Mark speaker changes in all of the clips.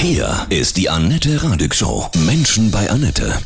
Speaker 1: Hier ist die Annette Radig Show. Menschen bei Annette.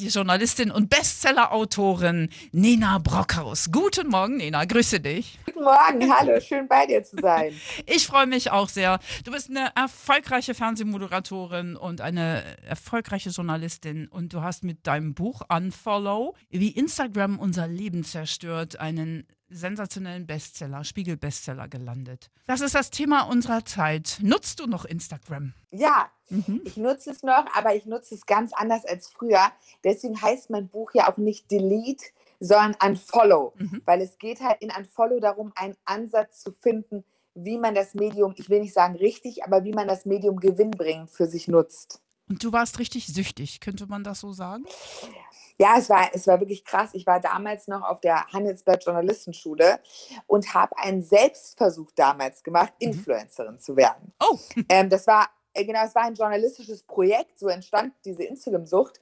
Speaker 2: Die Journalistin und Bestseller-Autorin Nena Brockhaus. Guten Morgen, Nena. Grüße dich.
Speaker 3: Guten Morgen, hallo, schön bei dir zu sein.
Speaker 2: Ich freue mich auch sehr. Du bist eine erfolgreiche Fernsehmoderatorin und eine erfolgreiche Journalistin und du hast mit deinem Buch Unfollow, wie Instagram unser Leben zerstört, einen sensationellen Bestseller, Spiegel-Bestseller gelandet. Das ist das Thema unserer Zeit. Nutzt du noch Instagram?
Speaker 3: Ja, mhm. ich nutze es noch, aber ich nutze es ganz anders als früher. Deswegen heißt mein Buch ja auch nicht Delete, sondern Unfollow, mhm. weil es geht halt in Unfollow darum, einen Ansatz zu finden, wie man das Medium, ich will nicht sagen richtig, aber wie man das Medium gewinnbringend für sich nutzt.
Speaker 2: Und du warst richtig süchtig, könnte man das so sagen?
Speaker 3: Ja, es war, es war wirklich krass. Ich war damals noch auf der Handelsblatt Journalistenschule und habe einen Selbstversuch damals gemacht, mhm. Influencerin zu werden.
Speaker 2: Oh.
Speaker 3: Ähm, das war äh, genau, es war ein journalistisches Projekt, so entstand diese Instagram-Sucht.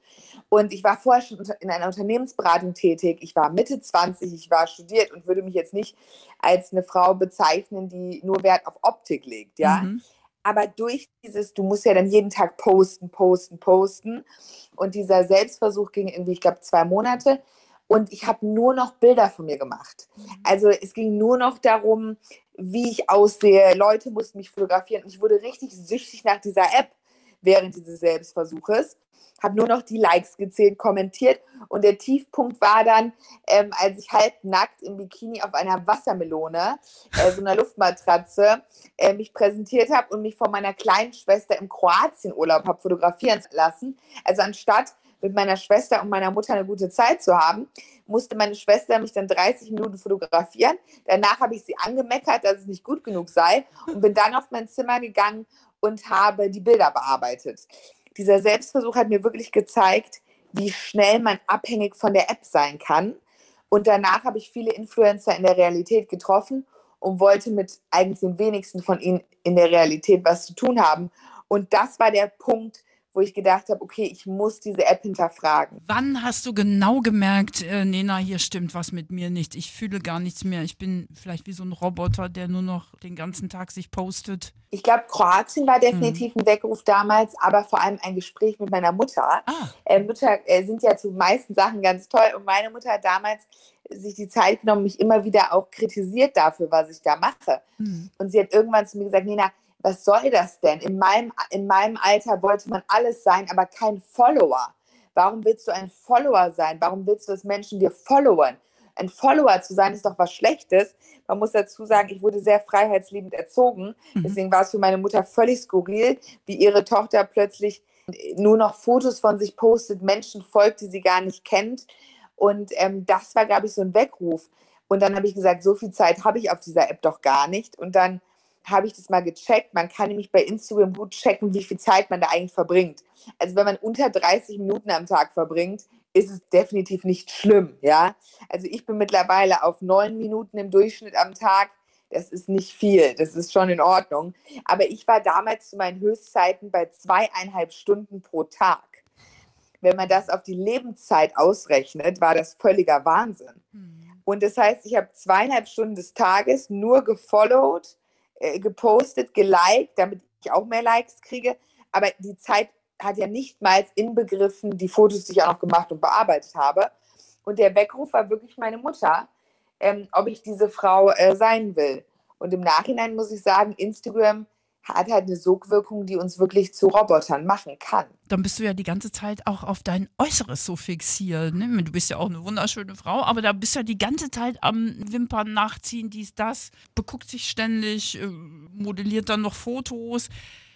Speaker 3: Und ich war vorher schon in einer Unternehmensberatung tätig. Ich war Mitte 20, ich war studiert und würde mich jetzt nicht als eine Frau bezeichnen, die nur Wert auf Optik legt, ja. Mhm aber durch dieses, du musst ja dann jeden Tag posten, posten, posten. Und dieser Selbstversuch ging irgendwie, ich glaube, zwei Monate. Und ich habe nur noch Bilder von mir gemacht. Mhm. Also es ging nur noch darum, wie ich aussehe. Leute mussten mich fotografieren. Und ich wurde richtig süchtig nach dieser App während dieses Selbstversuches habe nur noch die Likes gezählt, kommentiert und der Tiefpunkt war dann, ähm, als ich halb nackt im Bikini auf einer Wassermelone, äh, so einer Luftmatratze, äh, mich präsentiert habe und mich von meiner kleinen Schwester im Kroatienurlaub habe fotografieren lassen. Also anstatt mit meiner Schwester und meiner Mutter eine gute Zeit zu haben, musste meine Schwester mich dann 30 Minuten fotografieren. Danach habe ich sie angemeckert, dass es nicht gut genug sei und bin dann auf mein Zimmer gegangen und habe die Bilder bearbeitet dieser Selbstversuch hat mir wirklich gezeigt, wie schnell man abhängig von der App sein kann. Und danach habe ich viele Influencer in der Realität getroffen und wollte mit eigentlich den wenigsten von ihnen in der Realität was zu tun haben. Und das war der Punkt, wo ich gedacht habe, okay, ich muss diese App hinterfragen.
Speaker 2: Wann hast du genau gemerkt, äh, Nena, hier stimmt was mit mir nicht? Ich fühle gar nichts mehr. Ich bin vielleicht wie so ein Roboter, der nur noch den ganzen Tag sich postet.
Speaker 3: Ich glaube, Kroatien war definitiv hm. ein Weckruf damals, aber vor allem ein Gespräch mit meiner Mutter. Ah. Äh, Mütter äh, sind ja zu meisten Sachen ganz toll und meine Mutter hat damals sich die Zeit genommen, mich immer wieder auch kritisiert dafür, was ich da mache. Hm. Und sie hat irgendwann zu mir gesagt, Nena, was soll das denn? In meinem, in meinem Alter wollte man alles sein, aber kein Follower. Warum willst du ein Follower sein? Warum willst du, dass Menschen dir followen? Ein Follower zu sein ist doch was Schlechtes. Man muss dazu sagen, ich wurde sehr freiheitsliebend erzogen. Mhm. Deswegen war es für meine Mutter völlig skurril, wie ihre Tochter plötzlich nur noch Fotos von sich postet, Menschen folgt, die sie gar nicht kennt. Und ähm, das war, glaube ich, so ein Weckruf. Und dann habe ich gesagt, so viel Zeit habe ich auf dieser App doch gar nicht. Und dann habe ich das mal gecheckt. Man kann nämlich bei Instagram gut checken, wie viel Zeit man da eigentlich verbringt. Also wenn man unter 30 Minuten am Tag verbringt, ist es definitiv nicht schlimm, ja. Also ich bin mittlerweile auf neun Minuten im Durchschnitt am Tag. Das ist nicht viel, das ist schon in Ordnung. Aber ich war damals zu meinen Höchstzeiten bei zweieinhalb Stunden pro Tag. Wenn man das auf die Lebenszeit ausrechnet, war das völliger Wahnsinn. Hm. Und das heißt, ich habe zweieinhalb Stunden des Tages nur gefollowt, äh, gepostet, geliked, damit ich auch mehr Likes kriege. Aber die Zeit hat ja nicht mal inbegriffen die Fotos, die ich auch noch gemacht und bearbeitet habe. Und der Weckruf war wirklich meine Mutter, ähm, ob ich diese Frau äh, sein will. Und im Nachhinein muss ich sagen, Instagram hat halt eine Sogwirkung, die uns wirklich zu Robotern machen kann.
Speaker 2: Dann bist du ja die ganze Zeit auch auf dein Äußeres so fixiert. Ne? Du bist ja auch eine wunderschöne Frau, aber da bist du ja die ganze Zeit am Wimpern nachziehen, dies, das, beguckt sich ständig, äh, modelliert dann noch Fotos.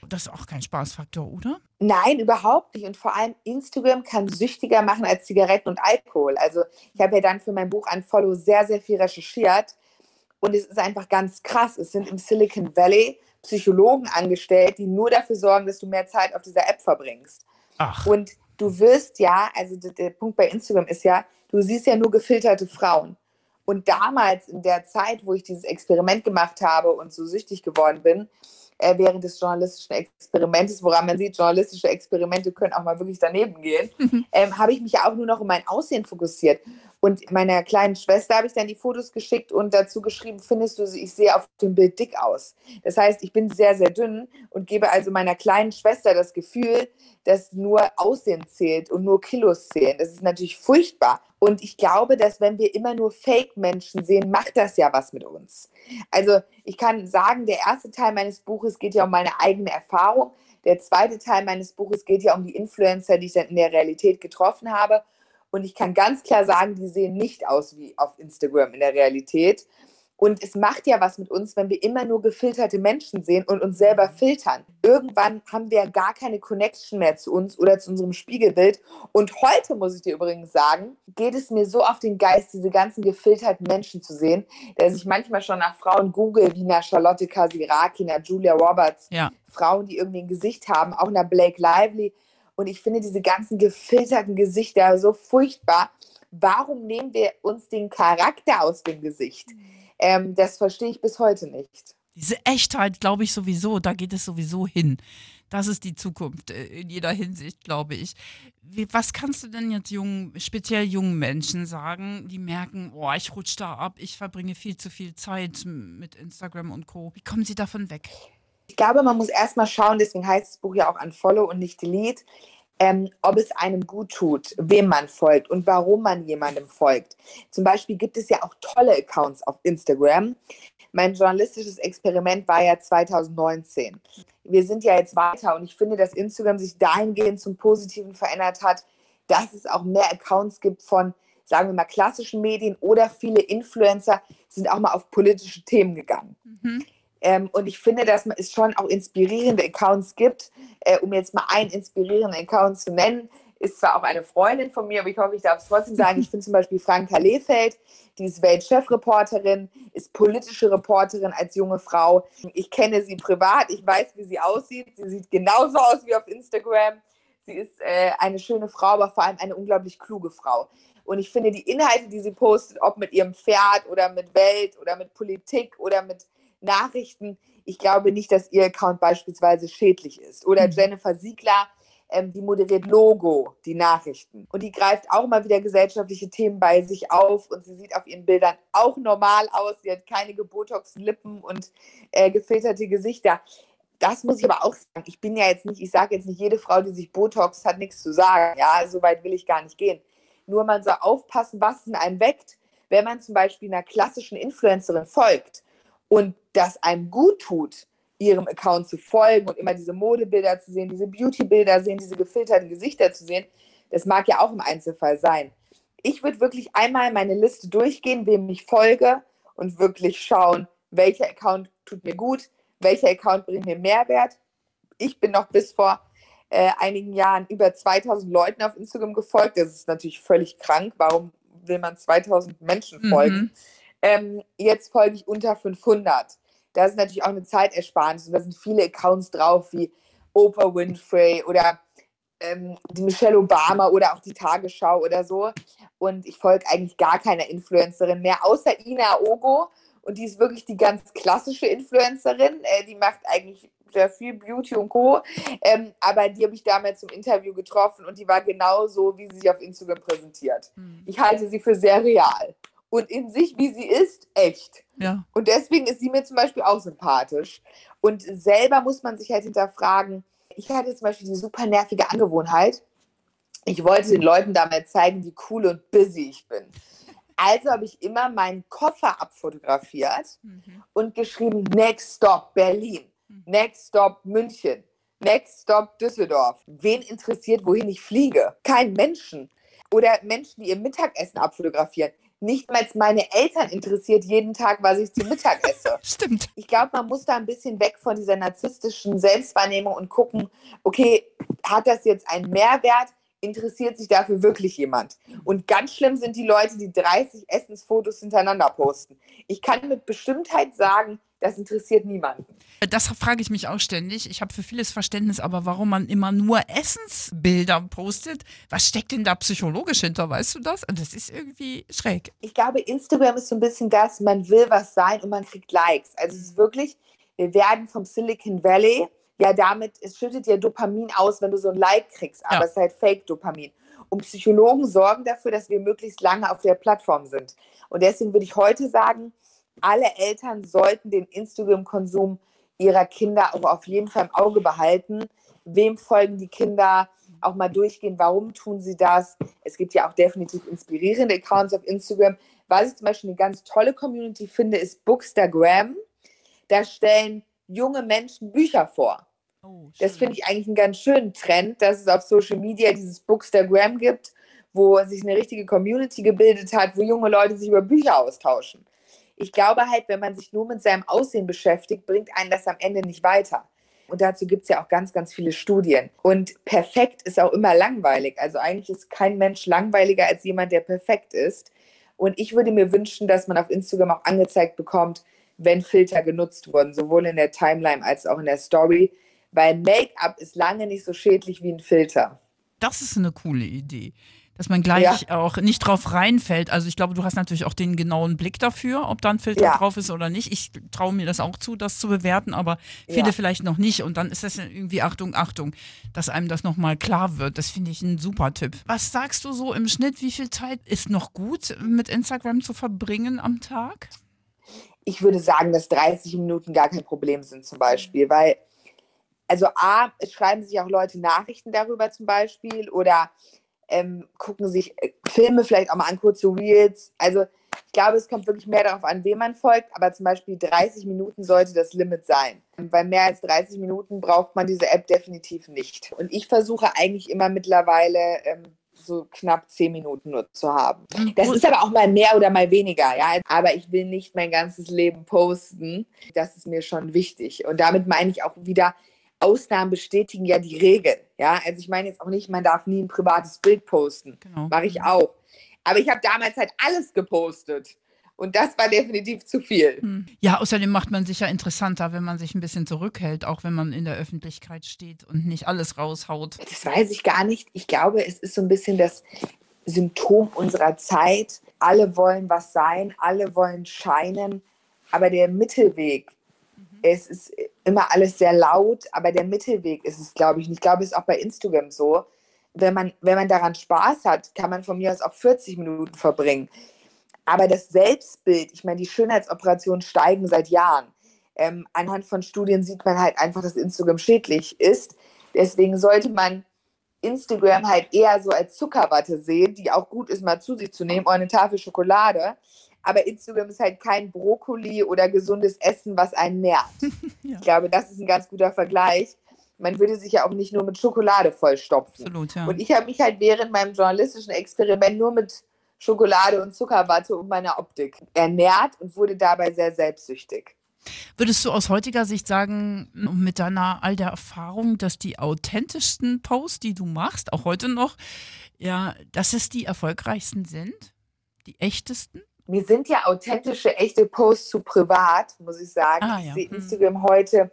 Speaker 2: Das ist auch kein Spaßfaktor, oder?
Speaker 3: Nein, überhaupt nicht. Und vor allem Instagram kann süchtiger machen als Zigaretten und Alkohol. Also ich habe ja dann für mein Buch an Follow sehr, sehr viel recherchiert. Und es ist einfach ganz krass. Es sind im Silicon Valley Psychologen angestellt, die nur dafür sorgen, dass du mehr Zeit auf dieser App verbringst. Ach. Und du wirst ja, also der, der Punkt bei Instagram ist ja, du siehst ja nur gefilterte Frauen. Und damals, in der Zeit, wo ich dieses Experiment gemacht habe und so süchtig geworden bin, äh, während des journalistischen Experimentes, woran man sieht, journalistische Experimente können auch mal wirklich daneben gehen, mhm. ähm, habe ich mich ja auch nur noch um mein Aussehen fokussiert. Und meiner kleinen Schwester habe ich dann die Fotos geschickt und dazu geschrieben, findest du, ich sehe auf dem Bild dick aus. Das heißt, ich bin sehr, sehr dünn und gebe also meiner kleinen Schwester das Gefühl, dass nur Aussehen zählt und nur Kilos zählen. Das ist natürlich furchtbar. Und ich glaube, dass wenn wir immer nur Fake-Menschen sehen, macht das ja was mit uns. Also ich kann sagen, der erste Teil meines Buches geht ja um meine eigene Erfahrung. Der zweite Teil meines Buches geht ja um die Influencer, die ich dann in der Realität getroffen habe. Und ich kann ganz klar sagen, die sehen nicht aus wie auf Instagram in der Realität. Und es macht ja was mit uns, wenn wir immer nur gefilterte Menschen sehen und uns selber filtern. Irgendwann haben wir gar keine Connection mehr zu uns oder zu unserem Spiegelbild. Und heute, muss ich dir übrigens sagen, geht es mir so auf den Geist, diese ganzen gefilterten Menschen zu sehen, dass ich manchmal schon nach Frauen google, wie nach Charlotte Kasiraki, nach Julia Roberts, ja. Frauen, die irgendwie ein Gesicht haben, auch nach Blake Lively. Und ich finde diese ganzen gefilterten Gesichter so furchtbar. Warum nehmen wir uns den Charakter aus dem Gesicht? Ähm, das verstehe ich bis heute nicht.
Speaker 2: Diese Echtheit, glaube ich sowieso, da geht es sowieso hin. Das ist die Zukunft äh, in jeder Hinsicht, glaube ich. Wie, was kannst du denn jetzt jungen, speziell jungen Menschen sagen, die merken, oh, ich rutsche da ab, ich verbringe viel zu viel Zeit mit Instagram und Co. Wie kommen sie davon weg?
Speaker 3: Ich glaube, man muss erstmal schauen, deswegen heißt das Buch ja auch Unfollow und nicht Delete, ähm, ob es einem gut tut, wem man folgt und warum man jemandem folgt. Zum Beispiel gibt es ja auch tolle Accounts auf Instagram. Mein journalistisches Experiment war ja 2019. Wir sind ja jetzt weiter und ich finde, dass Instagram sich dahingehend zum Positiven verändert hat, dass es auch mehr Accounts gibt von, sagen wir mal, klassischen Medien oder viele Influencer sind auch mal auf politische Themen gegangen. Mhm. Ähm, und ich finde, dass es schon auch inspirierende Accounts gibt. Äh, um jetzt mal einen inspirierenden Account zu nennen, ist zwar auch eine Freundin von mir, aber ich hoffe, ich darf es trotzdem sagen. Ich finde zum Beispiel Franka Lehfeld, die ist Weltchefreporterin, ist politische Reporterin als junge Frau. Ich kenne sie privat, ich weiß, wie sie aussieht. Sie sieht genauso aus wie auf Instagram. Sie ist äh, eine schöne Frau, aber vor allem eine unglaublich kluge Frau. Und ich finde die Inhalte, die sie postet, ob mit ihrem Pferd oder mit Welt oder mit Politik oder mit Nachrichten. Ich glaube nicht, dass ihr Account beispielsweise schädlich ist. Oder mhm. Jennifer Siegler, ähm, die moderiert Logo, die Nachrichten. Und die greift auch mal wieder gesellschaftliche Themen bei sich auf und sie sieht auf ihren Bildern auch normal aus. Sie hat keine gebotoxten Lippen und äh, gefilterte Gesichter. Das muss ich aber auch sagen. Ich bin ja jetzt nicht, ich sage jetzt nicht, jede Frau, die sich Botox hat, nichts zu sagen. Ja, so weit will ich gar nicht gehen. Nur man soll aufpassen, was in einem weckt, wenn man zum Beispiel einer klassischen Influencerin folgt und das einem gut tut, ihrem Account zu folgen und immer diese Modebilder zu sehen, diese Beautybilder sehen, diese gefilterten Gesichter zu sehen, das mag ja auch im Einzelfall sein. Ich würde wirklich einmal meine Liste durchgehen, wem ich folge und wirklich schauen, welcher Account tut mir gut, welcher Account bringt mir Mehrwert. Ich bin noch bis vor äh, einigen Jahren über 2000 Leuten auf Instagram gefolgt. Das ist natürlich völlig krank. Warum will man 2000 Menschen folgen? Mhm. Ähm, jetzt folge ich unter 500. Das ist natürlich auch eine Zeitersparnis und da sind viele Accounts drauf wie Oprah Winfrey oder ähm, die Michelle Obama oder auch die Tagesschau oder so. Und ich folge eigentlich gar keiner Influencerin mehr, außer Ina Ogo. Und die ist wirklich die ganz klassische Influencerin. Äh, die macht eigentlich sehr viel Beauty und Co. Ähm, aber die habe ich damals zum Interview getroffen und die war genauso, wie sie sich auf Instagram präsentiert. Mhm. Ich halte sie für sehr real und in sich, wie sie ist, echt. Ja. Und deswegen ist sie mir zum Beispiel auch sympathisch. Und selber muss man sich halt hinterfragen. Ich hatte zum Beispiel die super nervige Angewohnheit. Ich wollte den Leuten damit zeigen, wie cool und busy ich bin. Also habe ich immer meinen Koffer abfotografiert mhm. und geschrieben: Next Stop Berlin, mhm. Next Stop München, Next Stop Düsseldorf. Wen interessiert, wohin ich fliege? Kein Menschen. Oder Menschen, die ihr Mittagessen abfotografieren nicht mal meine Eltern interessiert jeden Tag, was ich zum Mittag esse.
Speaker 2: Stimmt.
Speaker 3: Ich glaube, man muss da ein bisschen weg von dieser narzisstischen Selbstwahrnehmung und gucken, okay, hat das jetzt einen Mehrwert? Interessiert sich dafür wirklich jemand? Und ganz schlimm sind die Leute, die 30 Essensfotos hintereinander posten. Ich kann mit Bestimmtheit sagen, das interessiert niemanden.
Speaker 2: Das frage ich mich auch ständig. Ich habe für vieles Verständnis, aber warum man immer nur Essensbilder postet, was steckt denn da psychologisch hinter, weißt du das? Das ist irgendwie schräg.
Speaker 3: Ich glaube, Instagram ist so ein bisschen das, man will was sein und man kriegt Likes. Also es ist wirklich, wir werden vom Silicon Valley, ja damit, es schüttet ja Dopamin aus, wenn du so ein Like kriegst, aber ja. es ist halt Fake-Dopamin. und Psychologen sorgen dafür, dass wir möglichst lange auf der Plattform sind. Und deswegen würde ich heute sagen, alle Eltern sollten den Instagram-Konsum ihrer Kinder auch auf jeden Fall im Auge behalten. Wem folgen die Kinder? Auch mal durchgehen, warum tun sie das? Es gibt ja auch definitiv inspirierende Accounts auf Instagram. Was ich zum Beispiel eine ganz tolle Community finde, ist Bookstagram. Da stellen junge Menschen Bücher vor. Oh, das finde ich eigentlich einen ganz schönen Trend, dass es auf Social Media dieses Bookstagram gibt, wo sich eine richtige Community gebildet hat, wo junge Leute sich über Bücher austauschen. Ich glaube halt, wenn man sich nur mit seinem Aussehen beschäftigt, bringt einen das am Ende nicht weiter. Und dazu gibt es ja auch ganz, ganz viele Studien. Und perfekt ist auch immer langweilig. Also eigentlich ist kein Mensch langweiliger als jemand, der perfekt ist. Und ich würde mir wünschen, dass man auf Instagram auch angezeigt bekommt, wenn Filter genutzt wurden, sowohl in der Timeline als auch in der Story, weil Make-up ist lange nicht so schädlich wie ein Filter.
Speaker 2: Das ist eine coole Idee. Dass man gleich ja. auch nicht drauf reinfällt. Also ich glaube, du hast natürlich auch den genauen Blick dafür, ob da ein Filter ja. drauf ist oder nicht. Ich traue mir das auch zu, das zu bewerten, aber viele ja. vielleicht noch nicht. Und dann ist das irgendwie Achtung, Achtung, dass einem das nochmal klar wird. Das finde ich ein super Tipp. Was sagst du so im Schnitt? Wie viel Zeit ist noch gut, mit Instagram zu verbringen am Tag?
Speaker 3: Ich würde sagen, dass 30 Minuten gar kein Problem sind zum Beispiel, weil also A, es schreiben sich auch Leute Nachrichten darüber zum Beispiel oder ähm, gucken sich äh, Filme vielleicht auch mal an, kurze Reels. Also ich glaube, es kommt wirklich mehr darauf an, wem man folgt, aber zum Beispiel 30 Minuten sollte das Limit sein. Weil mehr als 30 Minuten braucht man diese App definitiv nicht. Und ich versuche eigentlich immer mittlerweile ähm, so knapp 10 Minuten nur zu haben. Das ist aber auch mal mehr oder mal weniger, ja. Aber ich will nicht mein ganzes Leben posten. Das ist mir schon wichtig. Und damit meine ich auch wieder, Ausnahmen bestätigen ja die Regel. Ja, also ich meine jetzt auch nicht, man darf nie ein privates Bild posten. Genau. Mache ich auch. Aber ich habe damals halt alles gepostet. Und das war definitiv zu viel. Hm.
Speaker 2: Ja, außerdem macht man sich ja interessanter, wenn man sich ein bisschen zurückhält, auch wenn man in der Öffentlichkeit steht und nicht alles raushaut.
Speaker 3: Das weiß ich gar nicht. Ich glaube, es ist so ein bisschen das Symptom unserer Zeit. Alle wollen was sein, alle wollen scheinen, aber der Mittelweg, es ist immer alles sehr laut, aber der Mittelweg ist es, glaube ich. Und ich glaube, es ist auch bei Instagram so. Wenn man, wenn man daran Spaß hat, kann man von mir aus auch 40 Minuten verbringen. Aber das Selbstbild, ich meine, die Schönheitsoperationen steigen seit Jahren. Ähm, anhand von Studien sieht man halt einfach, dass Instagram schädlich ist. Deswegen sollte man Instagram halt eher so als Zuckerwatte sehen, die auch gut ist, mal zu sich zu nehmen, oder eine Tafel Schokolade. Aber Instagram ist halt kein Brokkoli oder gesundes Essen, was einen nährt. ja. Ich glaube, das ist ein ganz guter Vergleich. Man würde sich ja auch nicht nur mit Schokolade vollstopfen. Absolut, ja. Und ich habe mich halt während meinem journalistischen Experiment nur mit Schokolade und Zuckerwatte und meiner Optik ernährt und wurde dabei sehr selbstsüchtig.
Speaker 2: Würdest du aus heutiger Sicht sagen, mit deiner all der Erfahrung, dass die authentischsten Posts, die du machst, auch heute noch, ja, dass es die erfolgreichsten sind? Die echtesten?
Speaker 3: Mir sind ja authentische, echte Posts zu privat, muss ich sagen. Ah, ja. Ich sehe hm. Instagram heute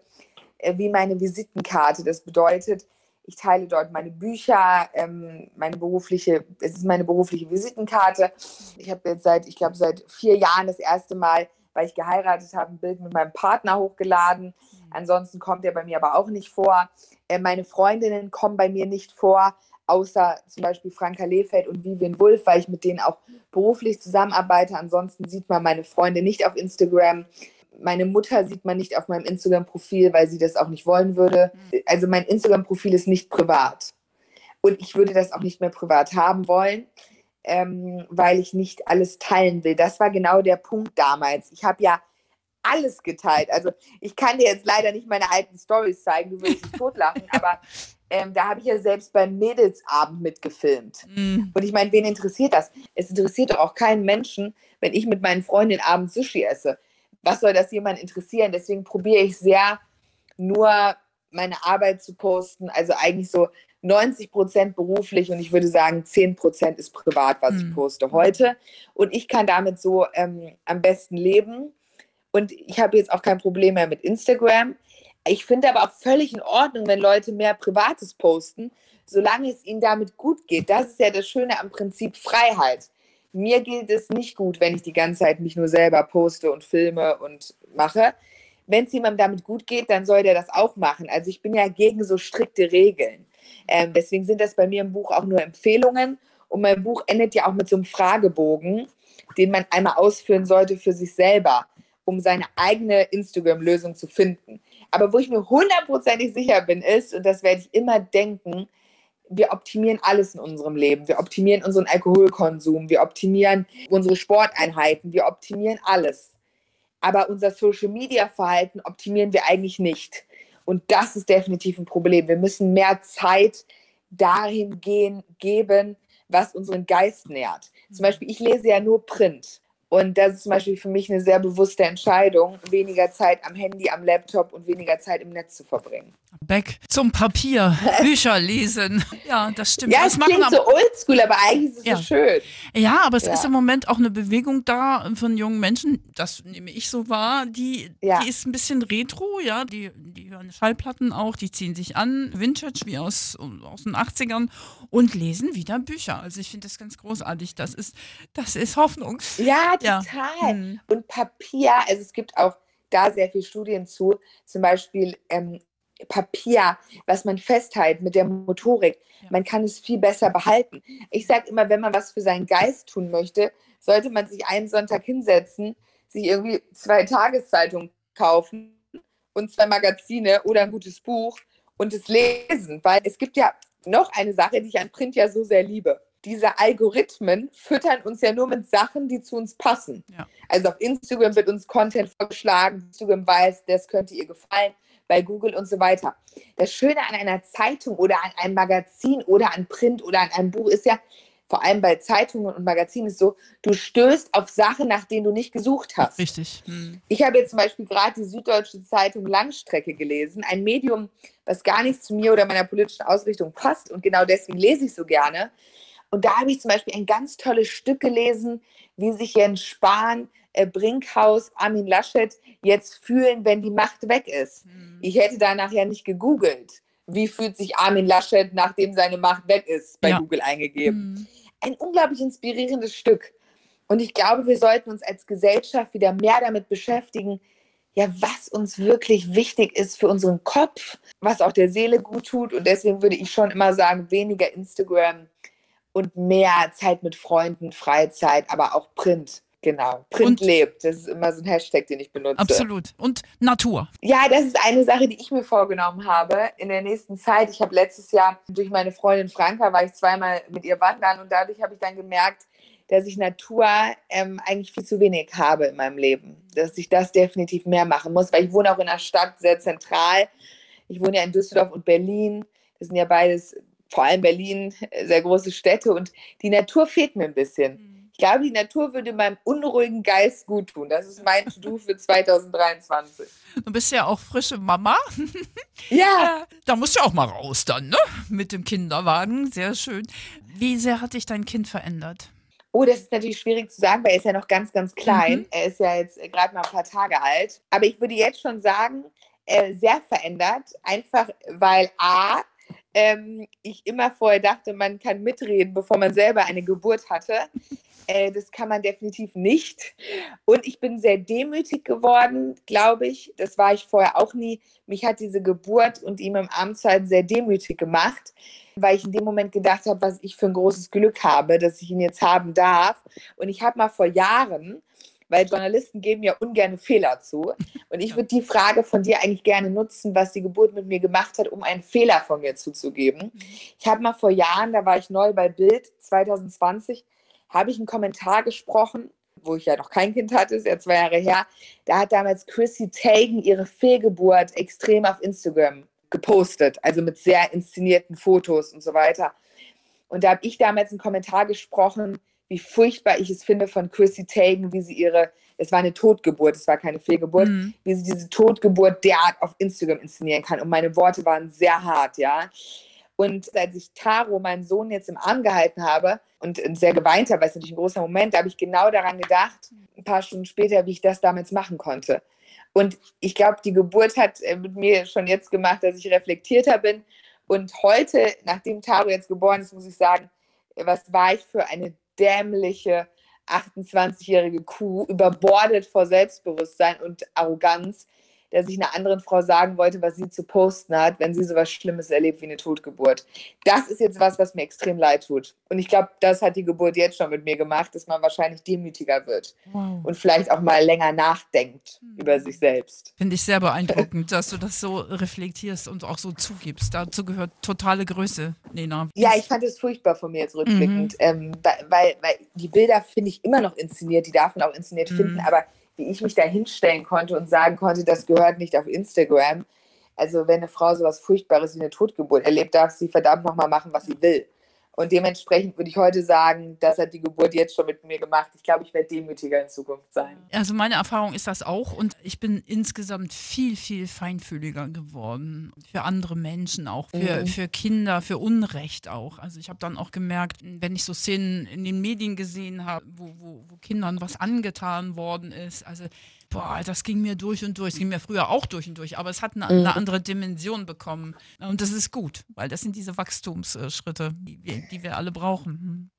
Speaker 3: äh, wie meine Visitenkarte. Das bedeutet, ich teile dort meine Bücher, ähm, meine berufliche, es ist meine berufliche Visitenkarte. Ich habe jetzt seit, ich glaube, seit vier Jahren das erste Mal, weil ich geheiratet habe, ein Bild mit meinem Partner hochgeladen. Hm. Ansonsten kommt er bei mir aber auch nicht vor. Äh, meine Freundinnen kommen bei mir nicht vor außer zum Beispiel Franka Lehfeld und Vivian Wulff, weil ich mit denen auch beruflich zusammenarbeite. Ansonsten sieht man meine Freunde nicht auf Instagram. Meine Mutter sieht man nicht auf meinem Instagram-Profil, weil sie das auch nicht wollen würde. Also mein Instagram-Profil ist nicht privat. Und ich würde das auch nicht mehr privat haben wollen, ähm, weil ich nicht alles teilen will. Das war genau der Punkt damals. Ich habe ja alles geteilt. Also ich kann dir jetzt leider nicht meine alten Stories zeigen, du würdest dich totlachen, aber ähm, da habe ich ja selbst beim Mädelsabend mitgefilmt. Mhm. Und ich meine, wen interessiert das? Es interessiert doch auch keinen Menschen, wenn ich mit meinen Freundinnen abends Sushi esse. Was soll das jemand interessieren? Deswegen probiere ich sehr, nur meine Arbeit zu posten. Also eigentlich so 90 Prozent beruflich und ich würde sagen, 10 Prozent ist privat, was mhm. ich poste heute. Und ich kann damit so ähm, am besten leben. Und ich habe jetzt auch kein Problem mehr mit Instagram. Ich finde aber auch völlig in Ordnung, wenn Leute mehr Privates posten, solange es ihnen damit gut geht. Das ist ja das Schöne am Prinzip Freiheit. Mir geht es nicht gut, wenn ich die ganze Zeit mich nur selber poste und filme und mache. Wenn es jemandem damit gut geht, dann soll der das auch machen. Also ich bin ja gegen so strikte Regeln. Ähm, deswegen sind das bei mir im Buch auch nur Empfehlungen. Und mein Buch endet ja auch mit so einem Fragebogen, den man einmal ausführen sollte für sich selber, um seine eigene Instagram-Lösung zu finden. Aber wo ich mir hundertprozentig sicher bin, ist, und das werde ich immer denken, wir optimieren alles in unserem Leben. Wir optimieren unseren Alkoholkonsum, wir optimieren unsere Sporteinheiten, wir optimieren alles. Aber unser Social-Media-Verhalten optimieren wir eigentlich nicht. Und das ist definitiv ein Problem. Wir müssen mehr Zeit dahin gehen, geben, was unseren Geist nährt. Zum Beispiel, ich lese ja nur Print. Und das ist zum Beispiel für mich eine sehr bewusste Entscheidung, weniger Zeit am Handy, am Laptop und weniger Zeit im Netz zu verbringen.
Speaker 2: Back zum Papier, Bücher lesen. Ja, das stimmt.
Speaker 3: Ja,
Speaker 2: das
Speaker 3: es klingt so oldschool, aber eigentlich ist es
Speaker 2: ja.
Speaker 3: so schön.
Speaker 2: Ja, aber es ja. ist im Moment auch eine Bewegung da von jungen Menschen, das nehme ich so wahr, die, ja. die ist ein bisschen retro, ja, die, die hören Schallplatten auch, die ziehen sich an, Vintage wie aus, aus den 80ern und lesen wieder Bücher. Also ich finde das ganz großartig. Das ist, das ist Hoffnung.
Speaker 3: Ja, total. Ja. Hm. Und Papier, also es gibt auch da sehr viele Studien zu, zum Beispiel ähm, Papier, was man festhält mit der Motorik. Ja. Man kann es viel besser behalten. Ich sage immer, wenn man was für seinen Geist tun möchte, sollte man sich einen Sonntag hinsetzen, sich irgendwie zwei Tageszeitungen kaufen und zwei Magazine oder ein gutes Buch und es lesen, weil es gibt ja noch eine Sache, die ich an Print ja so sehr liebe diese Algorithmen füttern uns ja nur mit Sachen, die zu uns passen. Ja. Also auf Instagram wird uns Content vorgeschlagen, Instagram weiß, das könnte ihr gefallen, bei Google und so weiter. Das Schöne an einer Zeitung oder an einem Magazin oder an Print oder an einem Buch ist ja, vor allem bei Zeitungen und Magazinen ist so, du stößt auf Sachen, nach denen du nicht gesucht hast.
Speaker 2: Richtig. Hm.
Speaker 3: Ich habe jetzt zum Beispiel gerade die Süddeutsche Zeitung Langstrecke gelesen, ein Medium, was gar nicht zu mir oder meiner politischen Ausrichtung passt und genau deswegen lese ich so gerne. Und da habe ich zum Beispiel ein ganz tolles Stück gelesen, wie sich Jens Spahn, äh, Brinkhaus, Armin Laschet jetzt fühlen, wenn die Macht weg ist. Mhm. Ich hätte da nachher nicht gegoogelt. Wie fühlt sich Armin Laschet, nachdem seine Macht weg ist, bei ja. Google eingegeben. Mhm. Ein unglaublich inspirierendes Stück. Und ich glaube, wir sollten uns als Gesellschaft wieder mehr damit beschäftigen, ja, was uns wirklich wichtig ist für unseren Kopf, was auch der Seele gut tut. Und deswegen würde ich schon immer sagen, weniger Instagram, und mehr Zeit mit Freunden, Freizeit, aber auch Print. Genau, Print und, lebt. Das ist immer so ein Hashtag, den ich benutze.
Speaker 2: Absolut. Und Natur.
Speaker 3: Ja, das ist eine Sache, die ich mir vorgenommen habe in der nächsten Zeit. Ich habe letztes Jahr durch meine Freundin Franka, war ich zweimal mit ihr wandern und dadurch habe ich dann gemerkt, dass ich Natur ähm, eigentlich viel zu wenig habe in meinem Leben. Dass ich das definitiv mehr machen muss, weil ich wohne auch in einer Stadt sehr zentral. Ich wohne ja in Düsseldorf und Berlin. Das sind ja beides vor allem Berlin, äh, sehr große Städte und die Natur fehlt mir ein bisschen. Mhm. Ich glaube, die Natur würde meinem unruhigen Geist gut tun. Das ist mein To-Do für 2023.
Speaker 2: Du bist ja auch frische Mama.
Speaker 3: Ja.
Speaker 2: Da musst du auch mal raus dann, ne? Mit dem Kinderwagen. Sehr schön. Wie sehr hat dich dein Kind verändert?
Speaker 3: Oh, das ist natürlich schwierig zu sagen, weil er ist ja noch ganz, ganz klein. Mhm. Er ist ja jetzt äh, gerade mal ein paar Tage alt. Aber ich würde jetzt schon sagen, sehr verändert. Einfach weil A, ähm, ich immer vorher dachte, man kann mitreden, bevor man selber eine Geburt hatte. Äh, das kann man definitiv nicht. Und ich bin sehr demütig geworden, glaube ich. Das war ich vorher auch nie. Mich hat diese Geburt und ihm im Amtszeit sehr demütig gemacht, weil ich in dem Moment gedacht habe, was ich für ein großes Glück habe, dass ich ihn jetzt haben darf. Und ich habe mal vor Jahren weil Journalisten geben ja ungern Fehler zu. Und ich würde die Frage von dir eigentlich gerne nutzen, was die Geburt mit mir gemacht hat, um einen Fehler von mir zuzugeben. Ich habe mal vor Jahren, da war ich neu bei Bild 2020, habe ich einen Kommentar gesprochen, wo ich ja noch kein Kind hatte, ist ja zwei Jahre her. Da hat damals Chrissy Teigen ihre Fehlgeburt extrem auf Instagram gepostet, also mit sehr inszenierten Fotos und so weiter. Und da habe ich damals einen Kommentar gesprochen, wie furchtbar ich es finde von Chrissy Teigen, wie sie ihre, es war eine Totgeburt, es war keine Fehlgeburt, mhm. wie sie diese Totgeburt derart auf Instagram inszenieren kann. Und meine Worte waren sehr hart, ja. Und als ich Taro, meinen Sohn, jetzt im Arm gehalten habe und sehr geweint habe, weil es natürlich ein großer Moment, da habe ich genau daran gedacht, ein paar Stunden später, wie ich das damals machen konnte. Und ich glaube, die Geburt hat äh, mit mir schon jetzt gemacht, dass ich reflektierter bin. Und heute, nachdem Taro jetzt geboren ist, muss ich sagen, was war ich für eine dämliche 28-jährige Kuh, überbordet vor Selbstbewusstsein und Arroganz, dass ich einer anderen Frau sagen wollte, was sie zu posten hat, wenn sie so was Schlimmes erlebt wie eine Totgeburt. Das ist jetzt was, was mir extrem leid tut. Und ich glaube, das hat die Geburt jetzt schon mit mir gemacht, dass man wahrscheinlich demütiger wird wow. und vielleicht auch mal länger nachdenkt mhm. über sich selbst.
Speaker 2: Finde ich sehr beeindruckend, dass du das so reflektierst und auch so zugibst. Dazu gehört totale Größe, Nena.
Speaker 3: Ja, ich fand es furchtbar von mir jetzt rückblickend, mhm. ähm, weil, weil die Bilder finde ich immer noch inszeniert, die darf man auch inszeniert mhm. finden, aber wie ich mich da hinstellen konnte und sagen konnte, das gehört nicht auf Instagram. Also wenn eine Frau sowas Furchtbares wie eine Totgeburt erlebt, darf sie verdammt nochmal machen, was sie will. Und dementsprechend würde ich heute sagen, das hat die Geburt jetzt schon mit mir gemacht. Ich glaube, ich werde demütiger in Zukunft sein.
Speaker 2: Also meine Erfahrung ist das auch und ich bin insgesamt viel, viel feinfühliger geworden. Für andere Menschen auch, für, mhm. für Kinder, für Unrecht auch. Also ich habe dann auch gemerkt, wenn ich so Szenen in den Medien gesehen habe, wo, wo, wo Kindern was angetan worden ist, also boah, das ging mir durch und durch. Es ging mir früher auch durch und durch, aber es hat eine, eine mhm. andere Dimension bekommen. Und das ist gut, weil das sind diese Wachstumsschritte, die wir, die wir alle brauchen. Hm.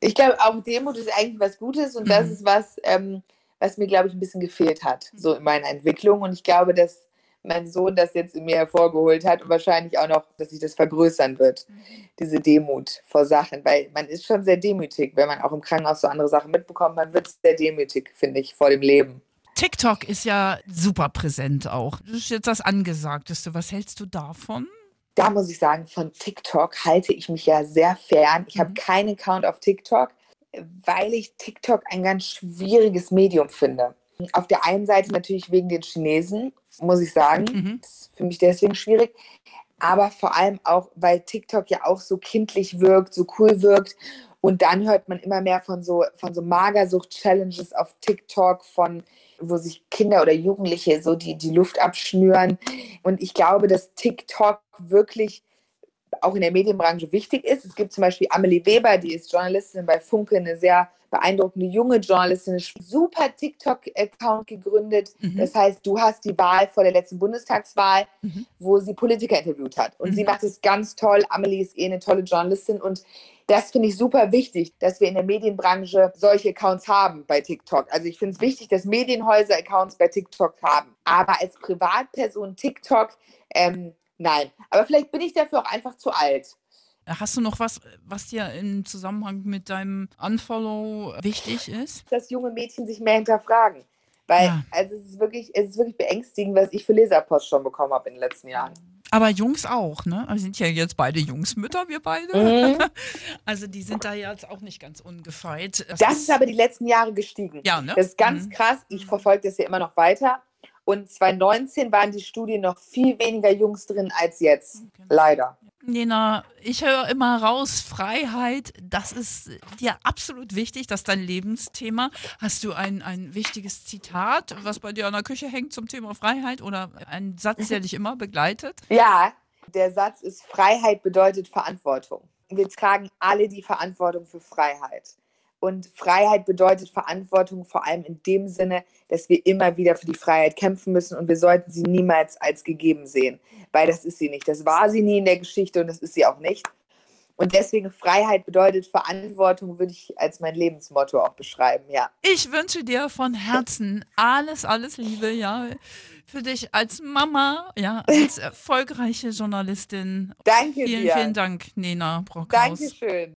Speaker 3: Ich glaube, auch Demut ist eigentlich was Gutes und mhm. das ist was, ähm, was mir, glaube ich, ein bisschen gefehlt hat, so in meiner Entwicklung. Und ich glaube, dass mein Sohn das jetzt in mir hervorgeholt hat und wahrscheinlich auch noch, dass sich das vergrößern wird, mhm. diese Demut vor Sachen, weil man ist schon sehr demütig, wenn man auch im Krankenhaus so andere Sachen mitbekommt, man wird sehr demütig, finde ich, vor dem Leben.
Speaker 2: TikTok ist ja super präsent auch. Das ist jetzt das Angesagteste. Was hältst du davon?
Speaker 3: Da muss ich sagen, von TikTok halte ich mich ja sehr fern. Ich mhm. habe keinen Account auf TikTok, weil ich TikTok ein ganz schwieriges Medium finde. Auf der einen Seite natürlich wegen den Chinesen, muss ich sagen. Mhm. Das ist für mich deswegen schwierig. Aber vor allem auch, weil TikTok ja auch so kindlich wirkt, so cool wirkt. Und dann hört man immer mehr von so, von so Magersucht-Challenges auf TikTok, von wo sich Kinder oder Jugendliche so die, die Luft abschnüren. Und ich glaube, dass TikTok wirklich auch in der Medienbranche wichtig ist. Es gibt zum Beispiel Amelie Weber, die ist Journalistin bei Funke, eine sehr beeindruckende junge Journalistin, einen super TikTok-Account gegründet. Mhm. Das heißt, du hast die Wahl vor der letzten Bundestagswahl, mhm. wo sie Politiker interviewt hat. Und mhm. sie macht es ganz toll. Amelie ist eh eine tolle Journalistin und das finde ich super wichtig, dass wir in der Medienbranche solche Accounts haben bei TikTok. Also ich finde es wichtig, dass Medienhäuser Accounts bei TikTok haben. Aber als Privatperson TikTok, ähm, nein. Aber vielleicht bin ich dafür auch einfach zu alt.
Speaker 2: Hast du noch was, was dir im Zusammenhang mit deinem Unfollow wichtig ist?
Speaker 3: Dass junge Mädchen sich mehr hinterfragen. Weil ja. also es, ist wirklich, es ist wirklich beängstigend, was ich für Leserpost schon bekommen habe in den letzten Jahren.
Speaker 2: Aber Jungs auch, ne? Wir sind ja jetzt beide Jungsmütter, wir beide. Mhm. Also die sind da jetzt auch nicht ganz ungefeit.
Speaker 3: Das, das ist, ist, aber die letzten Jahre gestiegen. Ja, ne? Das ist ganz mhm. krass. Ich verfolge das ja immer noch weiter. Und 2019 waren die Studien noch viel weniger Jungs drin als jetzt. Okay. Leider.
Speaker 2: Nena, ich höre immer raus, Freiheit, das ist dir absolut wichtig, das ist dein Lebensthema. Hast du ein, ein wichtiges Zitat, was bei dir an der Küche hängt zum Thema Freiheit oder ein Satz, der dich immer begleitet?
Speaker 3: Ja, der Satz ist, Freiheit bedeutet Verantwortung. Wir tragen alle die Verantwortung für Freiheit. Und Freiheit bedeutet Verantwortung vor allem in dem Sinne, dass wir immer wieder für die Freiheit kämpfen müssen und wir sollten sie niemals als gegeben sehen, weil das ist sie nicht. Das war sie nie in der Geschichte und das ist sie auch nicht. Und deswegen Freiheit bedeutet Verantwortung, würde ich als mein Lebensmotto auch beschreiben, ja.
Speaker 2: Ich wünsche dir von Herzen alles, alles Liebe, ja, für dich als Mama, ja, als erfolgreiche Journalistin.
Speaker 3: Danke
Speaker 2: vielen,
Speaker 3: dir.
Speaker 2: Vielen, vielen Dank, Nena Brockhaus.
Speaker 3: Dankeschön.